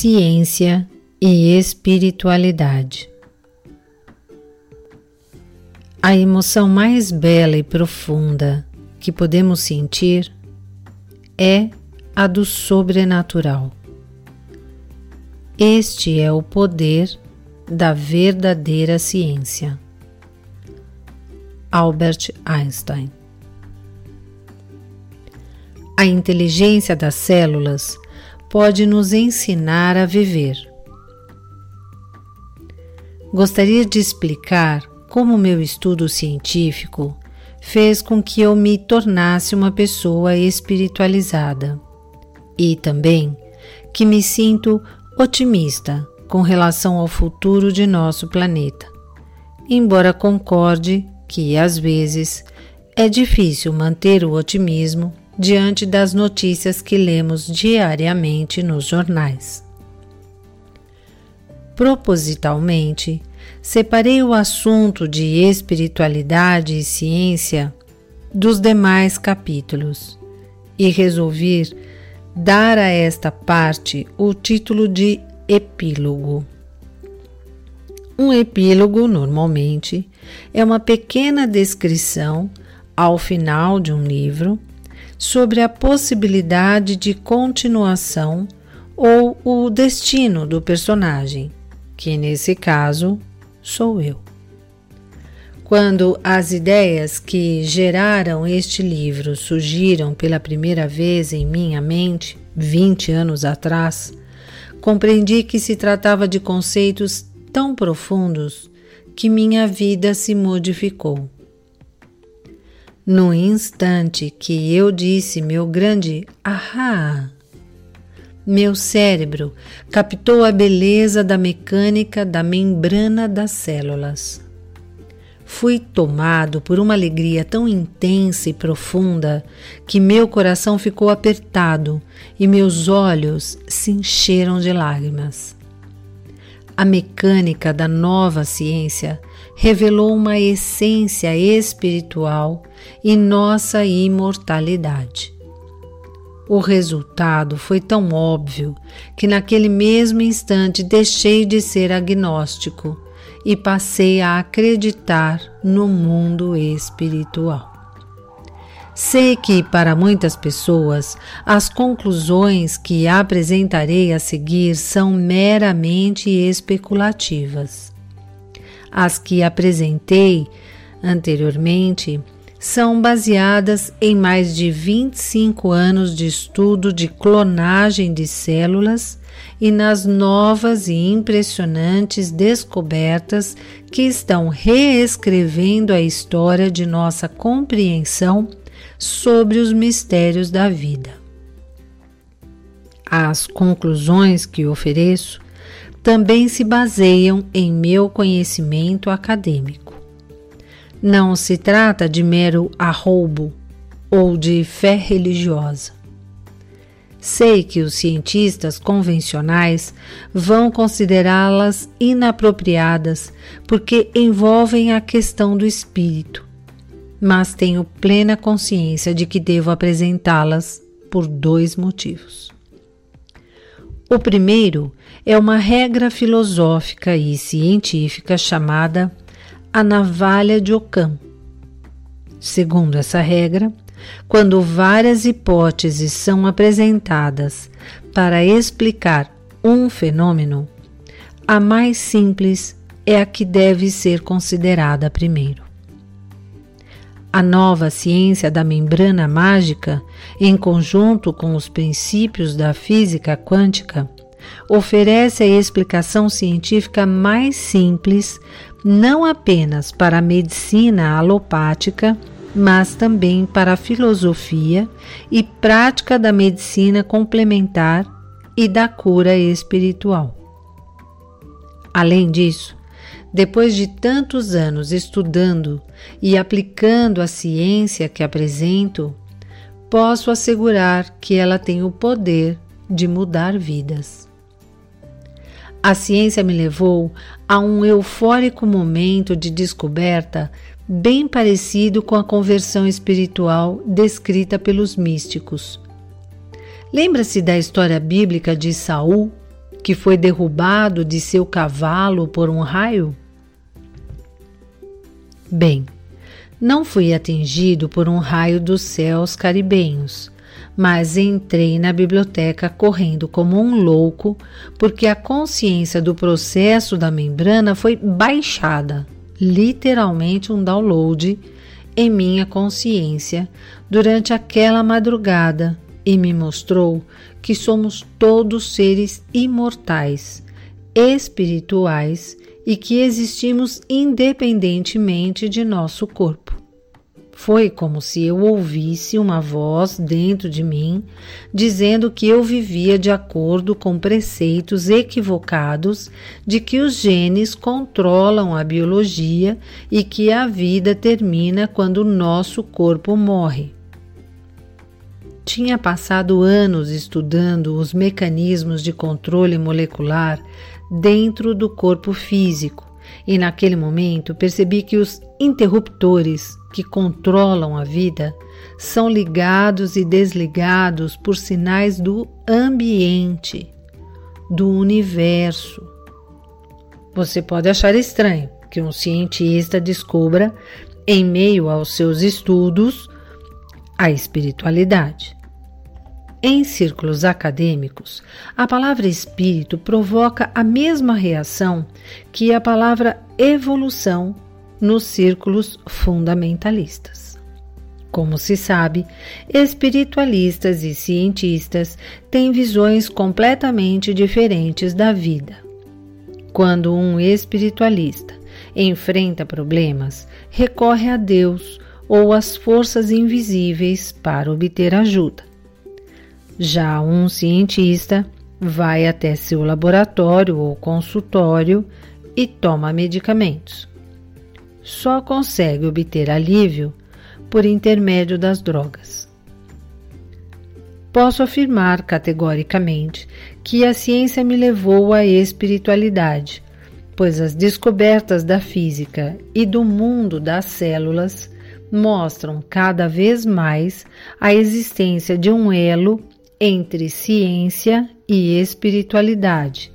ciência e espiritualidade. A emoção mais bela e profunda que podemos sentir é a do sobrenatural. Este é o poder da verdadeira ciência. Albert Einstein A inteligência das células pode nos ensinar a viver. Gostaria de explicar como meu estudo científico fez com que eu me tornasse uma pessoa espiritualizada e também que me sinto otimista com relação ao futuro de nosso planeta, embora concorde que às vezes é difícil manter o otimismo diante das notícias que lemos diariamente nos jornais. Propositalmente, separei o assunto de espiritualidade e ciência dos demais capítulos e resolvi dar a esta parte o título de epílogo. Um epílogo, normalmente, é uma pequena descrição ao final de um livro sobre a possibilidade de continuação ou o destino do personagem, que nesse caso sou eu. Quando as ideias que geraram este livro surgiram pela primeira vez em minha mente, 20 anos atrás, compreendi que se tratava de conceitos tão profundos que minha vida se modificou. No instante que eu disse meu grande ahá, meu cérebro captou a beleza da mecânica da membrana das células. Fui tomado por uma alegria tão intensa e profunda que meu coração ficou apertado e meus olhos se encheram de lágrimas. A mecânica da nova ciência revelou uma essência espiritual e nossa imortalidade. O resultado foi tão óbvio que naquele mesmo instante deixei de ser agnóstico e passei a acreditar no mundo espiritual. Sei que para muitas pessoas as conclusões que apresentarei a seguir são meramente especulativas. As que apresentei anteriormente são baseadas em mais de 25 anos de estudo de clonagem de células e nas novas e impressionantes descobertas que estão reescrevendo a história de nossa compreensão sobre os mistérios da vida. As conclusões que ofereço também se baseiam em meu conhecimento acadêmico. Não se trata de mero arroubo ou de fé religiosa. Sei que os cientistas convencionais vão considerá-las inapropriadas porque envolvem a questão do espírito mas tenho plena consciência de que devo apresentá-las por dois motivos. O primeiro é uma regra filosófica e científica chamada a navalha de Ockham. Segundo essa regra, quando várias hipóteses são apresentadas para explicar um fenômeno, a mais simples é a que deve ser considerada primeiro. A nova ciência da membrana mágica, em conjunto com os princípios da física quântica, oferece a explicação científica mais simples, não apenas para a medicina alopática, mas também para a filosofia e prática da medicina complementar e da cura espiritual. Além disso, depois de tantos anos estudando e aplicando a ciência que apresento, posso assegurar que ela tem o poder de mudar vidas. A ciência me levou a um eufórico momento de descoberta bem parecido com a conversão espiritual descrita pelos místicos. Lembra-se da história bíblica de Saul, que foi derrubado de seu cavalo por um raio? Bem, não fui atingido por um raio dos céus caribenhos, mas entrei na biblioteca correndo como um louco, porque a consciência do processo da membrana foi baixada, literalmente um download, em minha consciência durante aquela madrugada e me mostrou que somos todos seres imortais, espirituais e que existimos independentemente de nosso corpo. Foi como se eu ouvisse uma voz dentro de mim dizendo que eu vivia de acordo com preceitos equivocados de que os genes controlam a biologia e que a vida termina quando o nosso corpo morre. Tinha passado anos estudando os mecanismos de controle molecular dentro do corpo físico e, naquele momento, percebi que os interruptores que controlam a vida são ligados e desligados por sinais do ambiente, do universo. Você pode achar estranho que um cientista descubra, em meio aos seus estudos, a espiritualidade. Em círculos acadêmicos, a palavra espírito provoca a mesma reação que a palavra evolução nos círculos fundamentalistas. Como se sabe, espiritualistas e cientistas têm visões completamente diferentes da vida. Quando um espiritualista enfrenta problemas, recorre a Deus ou às forças invisíveis para obter ajuda. Já um cientista vai até seu laboratório ou consultório e toma medicamentos. Só consegue obter alívio por intermédio das drogas. Posso afirmar categoricamente que a ciência me levou à espiritualidade, pois as descobertas da física e do mundo das células mostram cada vez mais a existência de um elo entre ciência e espiritualidade,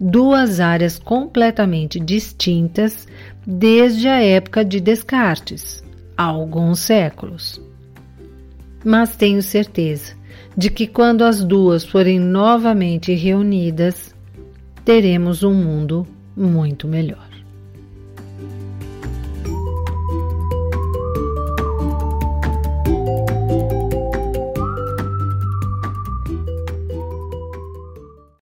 duas áreas completamente distintas desde a época de Descartes, há alguns séculos. Mas tenho certeza de que quando as duas forem novamente reunidas, teremos um mundo muito melhor.